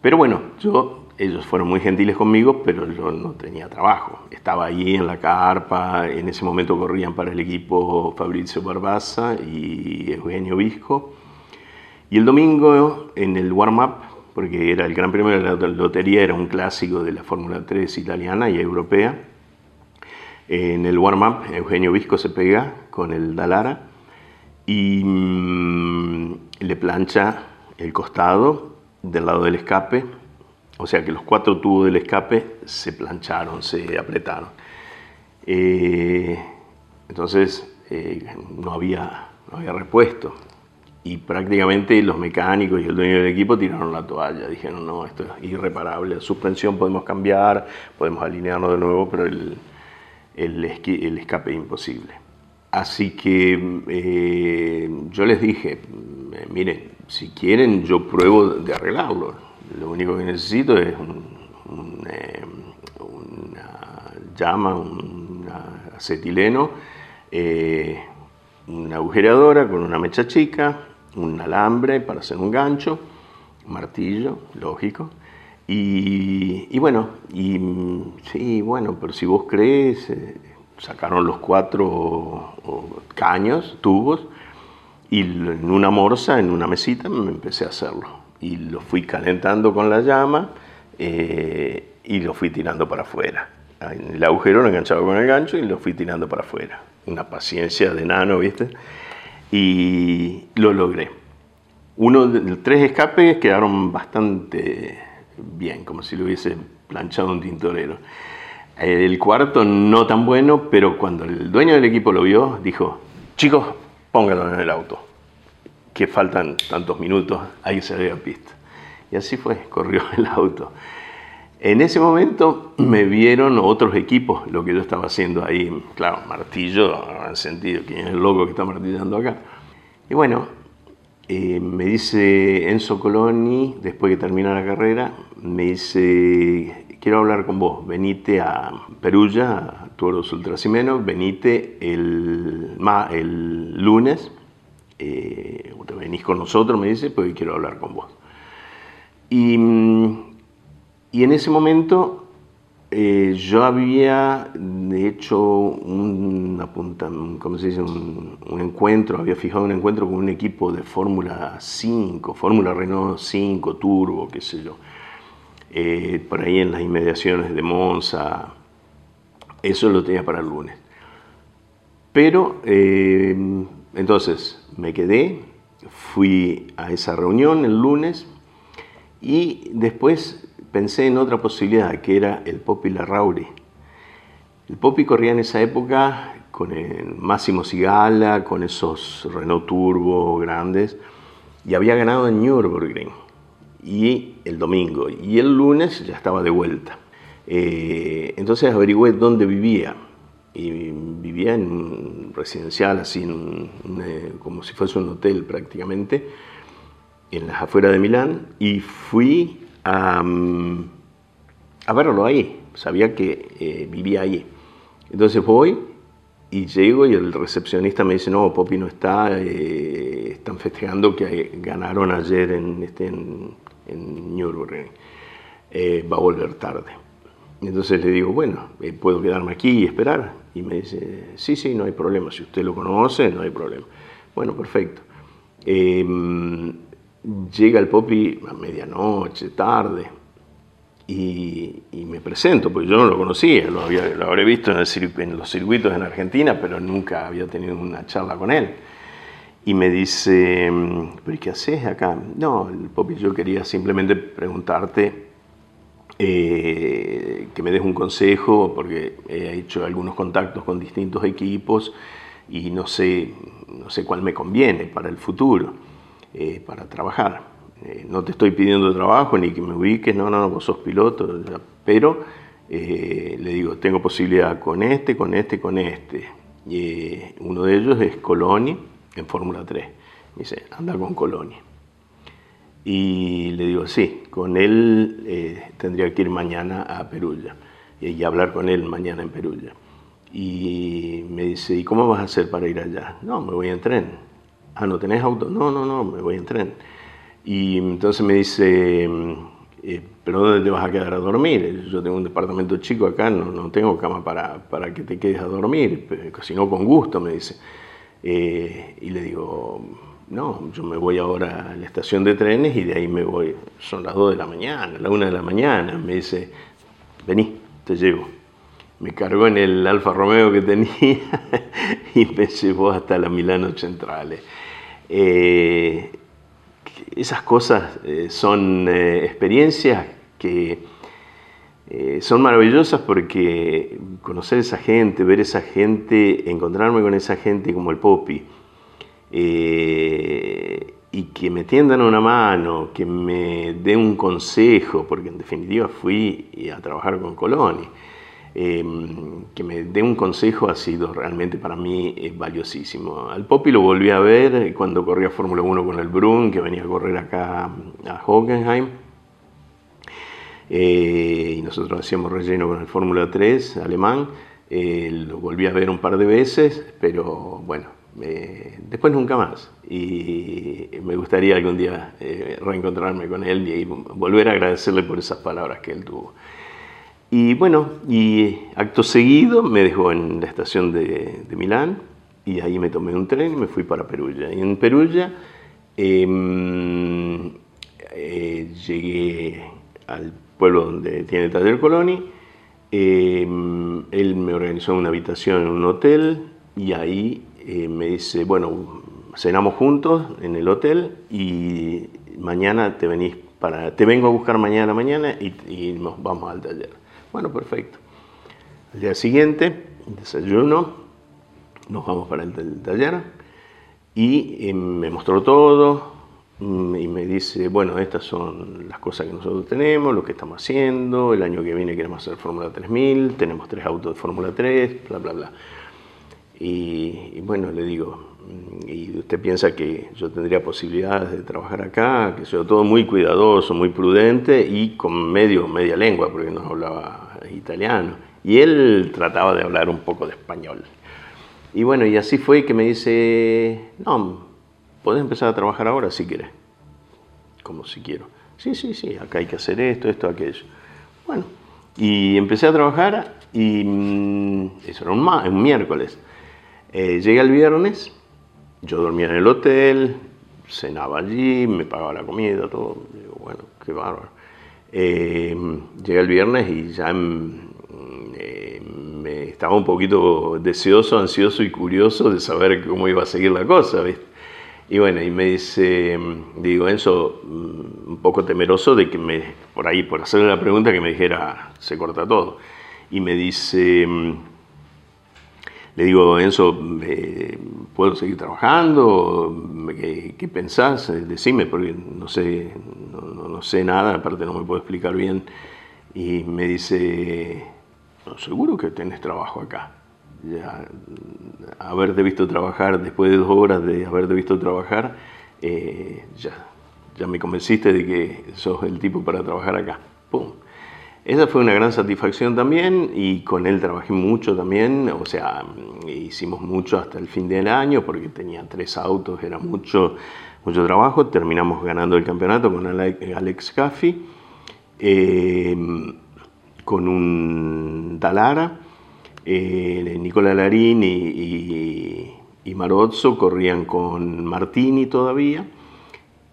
pero bueno, yo, ellos fueron muy gentiles conmigo, pero yo no tenía trabajo. Estaba allí en la carpa, en ese momento corrían para el equipo Fabrizio Barbaza y Eugenio Visco. Y el domingo en el warm-up, porque era el Gran Premio de la Lotería, era un clásico de la Fórmula 3 italiana y europea. En el warm-up, Eugenio Visco se pega con el Dalara y mm, le plancha el costado del lado del escape, o sea que los cuatro tubos del escape se plancharon, se apretaron. Eh, entonces eh, no, había, no había repuesto y prácticamente los mecánicos y el dueño del equipo tiraron la toalla. Dijeron, no, esto es irreparable, la suspensión podemos cambiar, podemos alinearnos de nuevo, pero el, el, escape es imposible. Así que eh, yo les dije, miren, si quieren yo pruebo de arreglarlo. Lo único que necesito es eh, una llama, un acetileno, eh, una agujereadora con una mecha chica, un alambre para hacer un gancho, martillo, lógico. Y, bueno, y sí, bueno, pero si vos crees, eh, sacaron los cuatro caños, tubos, y en una morsa, en una mesita, me empecé a hacerlo. Y lo fui calentando con la llama eh, y lo fui tirando para afuera. En el agujero lo enganchaba con el gancho y lo fui tirando para afuera. Una paciencia de nano, ¿viste? Y lo logré. Uno de tres escapes quedaron bastante bien, como si lo hubiese planchado un tintorero. El cuarto no tan bueno, pero cuando el dueño del equipo lo vio, dijo, chicos, póngalo en el auto, que faltan tantos minutos, ahí se ve a pista. Y así fue, corrió el auto. En ese momento me vieron otros equipos, lo que yo estaba haciendo ahí, claro, martillo, en sentido, ¿quién es el loco que está martillando acá? Y bueno, eh, me dice Enzo Coloni, después que termina la carrera, me dice, quiero hablar con vos, venite a Perugia, a Toros Ultrasimeno, venite el, el lunes, eh, venís con nosotros, me dice, porque quiero hablar con vos. Y, y en ese momento eh, yo había hecho un, ¿cómo se dice? Un, un, encuentro, había fijado un encuentro con un equipo de Fórmula 5, Fórmula Renault 5, Turbo, qué sé yo eh, por ahí en las inmediaciones de Monza. Eso lo tenía para el lunes. Pero eh, entonces me quedé, fui a esa reunión el lunes y después pensé en otra posibilidad, que era el Popi Larrauri. El Popi corría en esa época con el Máximo Sigala, con esos Renault Turbo grandes, y había ganado en Nürburgring y el domingo. Y el lunes ya estaba de vuelta. Eh, entonces averigüé dónde vivía. Y vivía en un residencial, así, eh, como si fuese un hotel prácticamente, en las afueras de Milán. Y fui a, mm, verlo ahí. Sabía que eh, vivía ahí. Entonces voy y llego y el recepcionista me dice, no, Popi no está, están festejando que ganaron ayer en, este, en, en Nürburgring, eh, va a volver tarde. Entonces le digo, bueno, eh, ¿puedo quedarme aquí y esperar? Y me dice, sí, sí, no hay problema, si usted lo conoce, no hay problema. Bueno, perfecto. Em, llega el Popi a medianoche, tarde, y, me presento, porque yo no lo conocía, lo, había, lo habré visto en, en los circuitos en Argentina, pero nunca había tenido una charla con él y me dice, ¿pero qué haces acá? No, Popi, yo quería simplemente preguntarte eh, que me des un consejo, porque he hecho algunos contactos con distintos equipos y no sé, no sé cuál me conviene para el futuro. eh, para trabajar. Eh, no te estoy pidiendo trabajo ni que me ubiques, no, no, no, vos sos piloto, pero le digo, tengo posibilidad con este, con este, con este. Y uno de ellos es Coloni en Fórmula 3. Me dice, anda con Coloni. Y le digo, sí, con él tendría que ir mañana a Perulla y hablar con él mañana en Perulla. Y me dice, ¿y cómo vas a hacer para ir allá? No, me voy en tren. Ah, ¿no tenés auto? No, no, no, me voy en tren. Y entonces me dice, eh, ¿pero dónde te vas a quedar a dormir? Yo tengo un departamento chico acá, no, no tengo cama para, para, que te quedes a dormir, si no con gusto, me dice. Eh, y le digo, no, yo me voy ahora a la estación de trenes y de ahí me voy, son las 2 de la mañana, la 1 de la mañana, me dice, vení, te llevo me cargó en el Alfa Romeo que tenía <laughs> y me llevó hasta la Milano Centrale. Eh, esas cosas eh, son eh, experiencias que son maravillosas porque conocer esa gente, ver esa gente, encontrarme con esa gente como el Popi, y que me tiendan una mano, que me dé un consejo, porque en definitiva fui a trabajar con Coloni. Em, que me dé un consejo ha sido realmente para mí eh, valiosísimo. Al Popi lo volví a ver cuando corría Fórmula 1 con el Brun, que venía a correr acá a Hockenheim. Eh, y nosotros hacíamos relleno con el Fórmula 3 alemán. Eh, lo volví a ver un par de veces, pero bueno, después nunca más. Y me gustaría algún día reencontrarme con él y volver a agradecerle por esas palabras que él tuvo. Y bueno, y acto seguido me dejó en la estación de, Milán y ahí me tomé un tren y me fui para Perugia. Y en Perugia em, eh, llegué al pueblo donde tiene taller Coloni. Em, él me organizó una habitación en un hotel y ahí eh, me dice, bueno, cenamos juntos en el hotel y mañana te venís para, te vengo a buscar mañana a la mañana y, y nos vamos al taller. Bueno, perfecto. Al día siguiente, desayuno, nos vamos para el, taller y eh, me mostró todo mm, y me dice, bueno, estas son las cosas que nosotros tenemos, lo que estamos haciendo, el año que viene queremos hacer Fórmula 3000, tenemos tres autos de Fórmula 3, bla, bla, bla. Y, bueno, le digo, y usted piensa que yo tendría posibilidades de trabajar acá, que sea todo muy cuidadoso, muy prudente y con medio, media lengua, porque no hablaba italiano. Y él trataba de hablar un poco de español. Y bueno, y así fue que me dice, no, podés empezar a trabajar ahora si quieres. Como si quiero. Sí, sí, sí, acá hay que hacer esto, esto, aquello. Bueno, y empecé a trabajar y mm, eso era un, un miércoles. Eh, llegué el viernes, yo dormía en el hotel, cenaba allí, me pagaba la comida, todo. Digo, bueno, qué bárbaro. Eh, llegué el viernes y ya mm, eh, me estaba un poquito deseoso, ansioso y curioso de saber cómo iba a seguir la cosa, Y bueno, y me dice, mm, digo, Enzo, un poco temeroso de que me, por ahí, por hacerle la pregunta, que me dijera, se corta todo. Y me dice, le digo, Enzo, eh, ¿puedo seguir trabajando? ¿Qué, pensás? Eh, decime, porque no sé, no, sé nada, aparte no me puedo explicar bien. Y me dice, seguro que tenés trabajo acá. Ya, haberte visto trabajar, después de dos horas de haberte visto trabajar, eh, ya, ya me convenciste de que sos el tipo para trabajar acá. ¡Pum! Esa fue una gran satisfacción también y con él trabajé mucho también, o sea, hicimos mucho hasta el fin del año porque tenía tres autos, era mucho, mucho trabajo, terminamos ganando el campeonato con Alex Caffi, em, con un Dalara, eh, Nicola Larín y, y Marozzo corrían con Martini todavía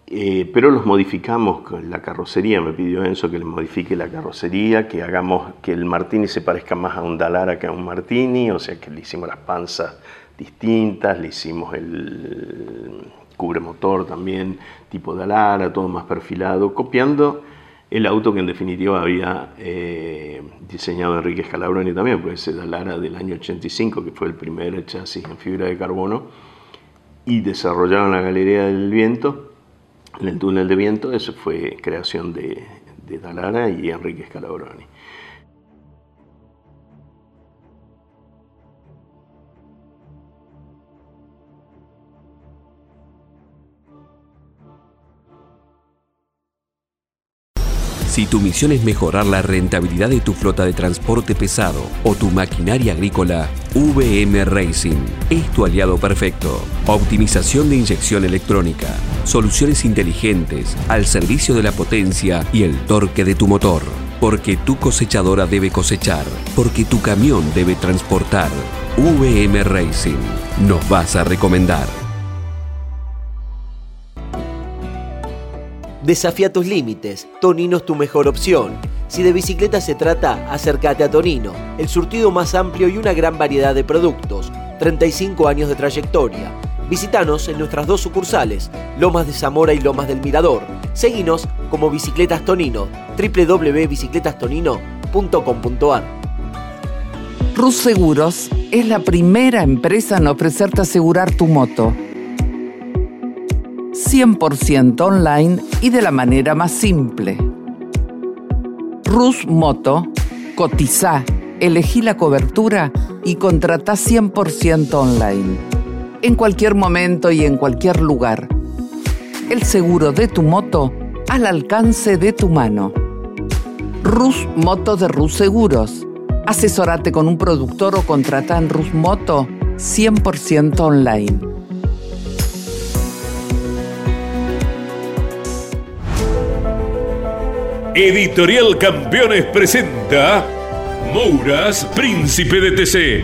eh, pero los modificamos con la carrocería, me pidió Enzo que le modifique la carrocería, que hagamos que el Martini se parezca más a un Dalara que a un Martini, o sea que le hicimos las panzas distintas, le hicimos el cubremotor también tipo Dalara, todo más perfilado, copiando el auto que en definitiva había eh, diseñado Enrique Scalabroni también, pues ese Dalara del año 85, que fue el primer chasis en fibra de carbono, y desarrollaron la Galería del Viento, el túnel de viento, eso fue creación de, de Dalara y Enrique Scalabroni. Si tu misión es mejorar la rentabilidad de tu flota de transporte pesado o tu maquinaria agrícola, VM Racing es tu aliado perfecto. Optimización de inyección electrónica, soluciones inteligentes al servicio de la potencia y el torque de tu motor. Porque tu cosechadora debe cosechar, porque tu camión debe transportar. VM Racing, nos vas a recomendar. Desafía tus límites. Tonino es tu mejor opción. Si de bicicleta se trata, acércate a Tonino, el surtido más amplio y una gran variedad de productos. 35 años de trayectoria. Visítanos en nuestras dos sucursales, Lomas de Zamora y Lomas del Mirador. Seguinos como Bicicletas Tonino, www.bicicletastonino.com.ar. Rus Seguros es la primera empresa en ofrecerte asegurar tu moto 100% online y de la manera más simple. Rus Moto, cotiza, elegí la cobertura y contrata 100% online. En cualquier momento y en cualquier lugar. El seguro de tu moto al alcance de tu mano. Rus Moto de Rus Seguros. Asesorate con un productor o contrata en Rus Moto 100% online. Editorial Campeones presenta Mouras, Príncipe de TC.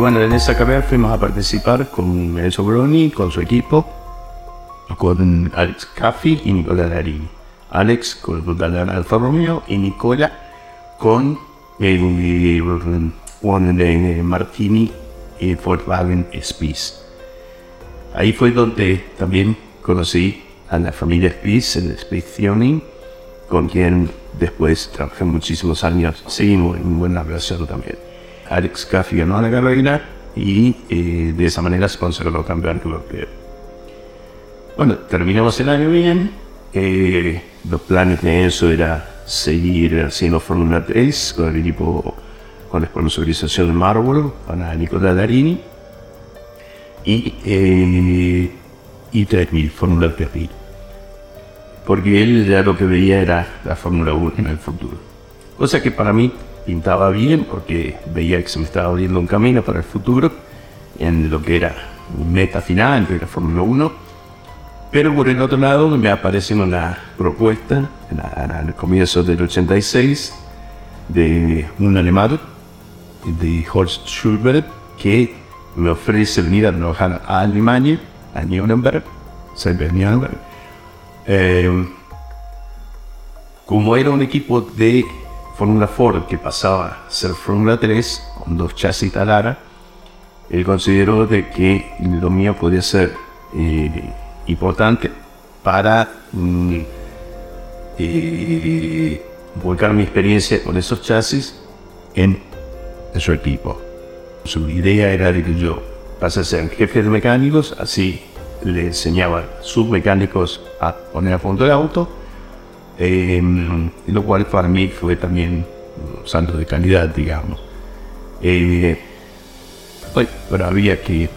Bueno, en esa carrera fuimos a participar con Enzo Broni, con su equipo, con Alex Caffi y Nicolás Darini. Alex con el Alfa Romeo y Nicola con el Juan de Martini y Volkswagen Spies. Ahí fue donde también conocí a la familia Spies en Tuning, con quien después trabajé muchísimos años. Seguimos en buena relación también. Alex Caffi ganó la carrera y eh, de esa manera se consagró campeón europeo. Bueno, terminamos el año bien. Eh, los planes de eso era seguir haciendo Fórmula 3 con el equipo con la sponsorización de Marlboro para Nicolás Darini y, eh, y 3000, Fórmula 3000. Porque él ya lo que veía era la Fórmula 1 en el futuro. Cosa que para mí pintaba bien porque veía que se me estaba abriendo un camino para el futuro en lo que era meta final de la Fórmula 1 pero por el otro lado me aparece una propuesta al comienzo del 86 de un alemán, de Horst Schubert, que me ofrece venir a trabajar a Alemania, a Nuremberg, Nuremberg. Eh, como era un equipo de Fórmula Ford que pasaba a ser Fórmula 3 con dos chasis Talara, él consideró de que lo mío podía ser eh, importante para mm, eh, volcar mi experiencia con esos chasis en su equipo. Su idea era de que yo pase a ser jefe de mecánicos, así le enseñaba a sus mecánicos a poner a punto el auto, eh, lo cual para mí fue también un salto de calidad, digamos. Eh, pues, pero había que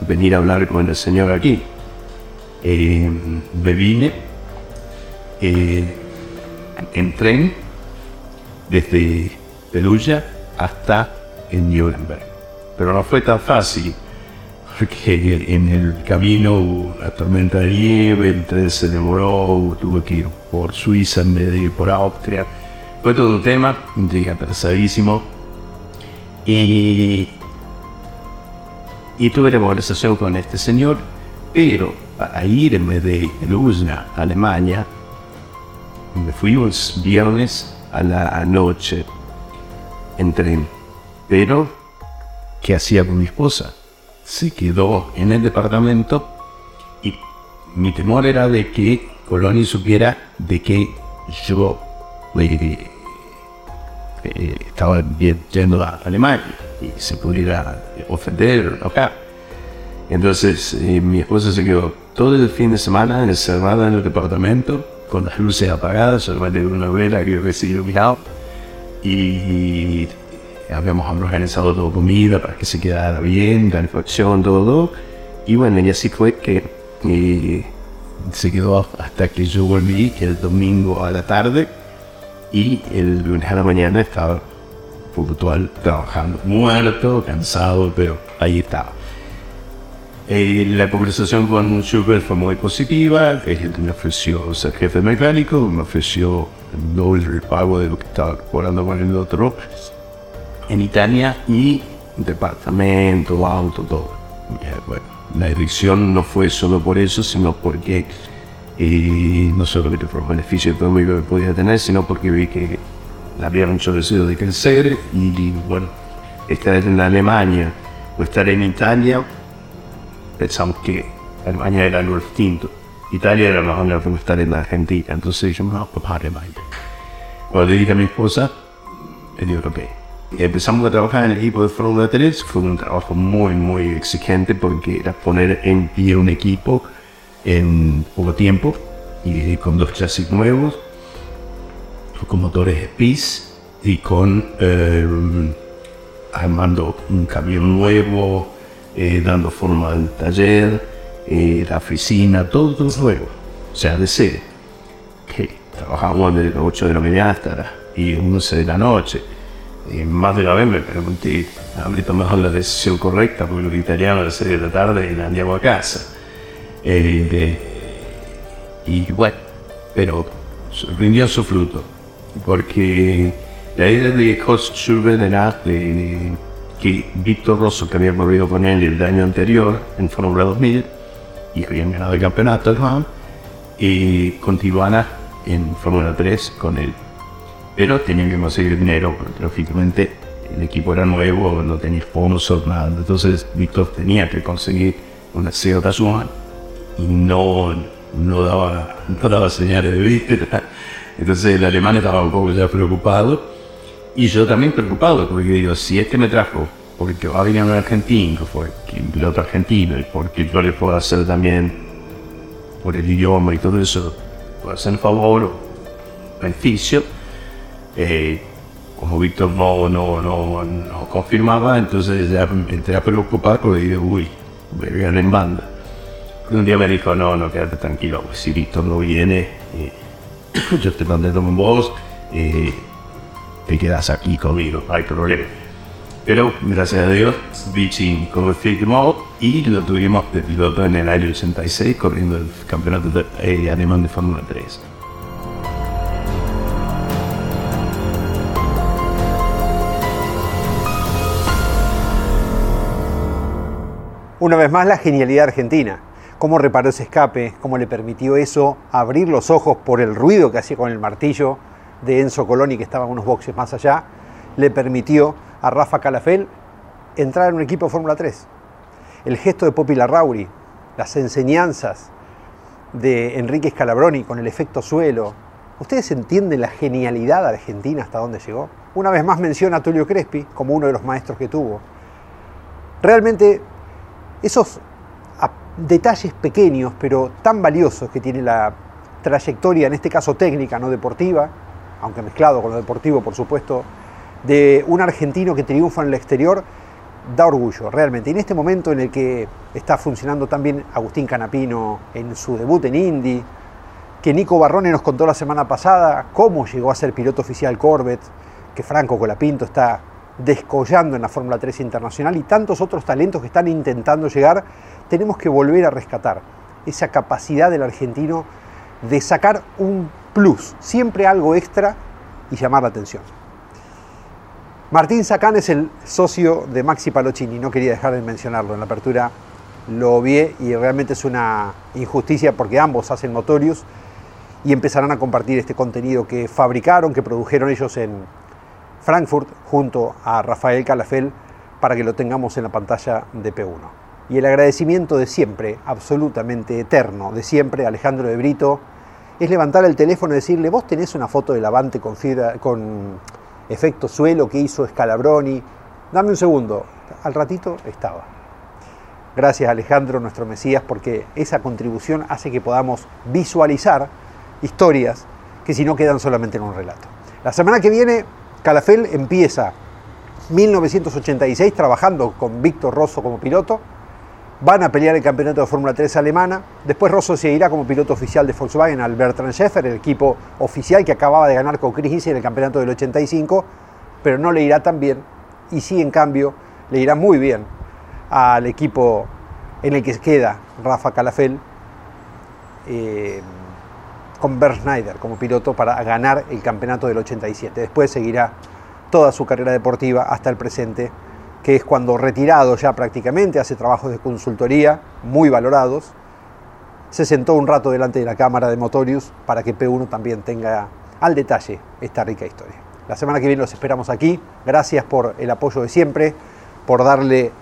venir a hablar con el señor aquí. Eh, me vine eh, en tren desde Perugia hasta en Nuremberg. Pero no fue tan fácil, porque en el camino una tormenta de nieve, el tren se demoró, tuve que ir por Suiza en vez de ir por Austria. Fue todo un tema, llegué atrasadísimo. Y, y tuve la conversación con este señor, pero para irme de Luzna, Alemania, me fuimos viernes a la noche en tren. Pero, ¿qué hacía con mi esposa? Se quedó en el departamento y mi temor era de que Coloni supiera de que yo eh, eh, estaba yendo a Alemania y se pudiera ofender acá. Entonces eh, mi esposa se quedó todo el fin de semana encerrada en el departamento con las luces apagadas, solamente una vela que recibí iluminado y habíamos organizado todo comida para que se quedara bien, calefacción, todo. Y bueno, y así fue que eh, se quedó hasta que yo volví, el domingo a la tarde, y el lunes a la mañana estaba puntual trabajando, muerto, cansado, pero ahí estaba. Eh, la conversación con Schubert fue muy positiva, él me ofreció ser jefe mecánico, me ofreció el doble pago de lo que estaba cobrando con el otro en Italia y departamento, auto, todo. Eh, bueno, la elección no fue solo por eso, sino porque eh, no solo por el beneficio económico que podía tener, sino porque vi que había mucho deseo de crecer y, bueno, estar en Alemania o estar en Italia, pensamos que Alemania era algo distinto. Italia era mejor que estar en Argentina, entonces yo me voy a Alemania. Cuando le dije a mi esposa, le digo, ok, empezamos a trabajar en el equipo de Fórmula 3. Fue un trabajo muy, muy exigente porque era poner en pie un equipo en poco tiempo y con dos chasis nuevos, con motores PIS y con eh, armando un camión nuevo, eh, dando forma al taller, eh, la oficina, todo, nuevo. O sea, de que trabajamos de las 8 de la mañana hasta las 11 de la noche y más de una vez me pregunté, ¿habré tomado la decisión correcta? Porque los italianos a las 6 de la tarde andiamo a casa. Eh, y bueno, pero rindió su fruto, porque la idea de era de, que Víctor Rosso, que había corrido con él el año anterior en Fórmula 2000 y habían ganado el campeonato, y continuara en Fórmula 3 con él pero tenían que conseguir dinero, porque lógicamente el equipo era nuevo, no tenía sponsor, nada. Entonces Víctor tenía que conseguir una cierta suma y no, no, daba, <laughs> no daba señales de vida. Entonces el alemán estaba un poco ya preocupado y yo también preocupado, porque digo, si este me trajo porque va a venir un argentino, porque un piloto argentino, y porque yo le puedo hacer también por el idioma y todo eso, puedo hacer favor o beneficio, eh, como Víctor no, no, no, confirmaba, entonces ya me entré a preocupar porque dije, uy, me viene en banda. un día me dijo, no, no, quédate tranquilo, pues si Víctor no viene, eh, <clears throat> yo te mandé con vos, eh, te quedas aquí conmigo, no hay problema. Pero gracias a Dios, Vichy confirmó y lo tuvimos de piloto en el año 86 corriendo el campeonato de, eh, alemán de Fórmula 3. Una vez más la genialidad argentina. Cómo reparó ese escape, cómo le permitió eso abrir los ojos por el ruido que hacía con el martillo de Enzo Coloni, que estaba unos boxes más allá, le permitió a Rafa Calafel entrar en un equipo de Fórmula 3. El gesto de Popi Larrauri, las enseñanzas de Enrique Scalabroni con el efecto suelo. ¿Ustedes entienden la genialidad argentina hasta dónde llegó? Una vez más menciona a Tulio Crespi como uno de los maestros que tuvo. Realmente esos detalles pequeños pero tan valiosos que tiene la, trayectoria, en este caso técnica, no deportiva, aunque mezclado con lo deportivo, por supuesto, de un argentino que triunfa en el exterior, da orgullo, realmente. Y en este momento en el que está funcionando también Agustín Canapino en su debut en Indy, que Nico Barrone nos contó la semana pasada cómo llegó a ser piloto oficial Corvette, que Franco Colapinto está descollando en la Fórmula 3 internacional y tantos otros talentos que están intentando llegar, tenemos que volver a rescatar esa capacidad del argentino de sacar un plus, siempre algo extra y llamar la atención. Martín Sacán es el socio de Maxi Palocini, no quería dejar de mencionarlo en la apertura, lo vi y realmente es una injusticia porque ambos hacen Motorius y empezarán a compartir este contenido que fabricaron, que produjeron ellos en Frankfurt junto a Rafael Calafel para que lo tengamos en la pantalla de P1. Y el agradecimiento de siempre, absolutamente eterno, de siempre, Alejandro de Brito, es levantar el teléfono y decirle, vos tenés una foto del Avante con, con efecto suelo que hizo Scalabroni, dame un segundo, al ratito estaba. Gracias Alejandro, nuestro Mesías, porque esa contribución hace que podamos visualizar historias que si no quedan solamente en un relato. La semana que viene, Calafel empieza 1986 trabajando con Víctor Rosso como piloto. Van a pelear el campeonato de Fórmula 3 alemana. Después Rosso se irá como piloto oficial de Volkswagen al Bertrand Scheffer, el equipo oficial que acababa de ganar con Chris en el campeonato del 85, pero no le irá tan bien. Y sí, en cambio, le irá muy bien al equipo en el que queda Rafa Calafel. Eh, con Bert Schneider como piloto para ganar el campeonato del 87. Después seguirá toda su carrera deportiva hasta el presente, que es cuando retirado ya prácticamente, hace trabajos de consultoría muy valorados, se sentó un rato delante de la cámara de Motorius para que P1 también tenga al detalle esta rica historia. La semana que viene los esperamos aquí. Gracias por el apoyo de siempre, por darle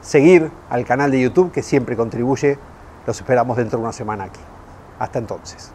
seguir al canal de YouTube que siempre contribuye. Los esperamos dentro de una semana aquí. Hasta entonces.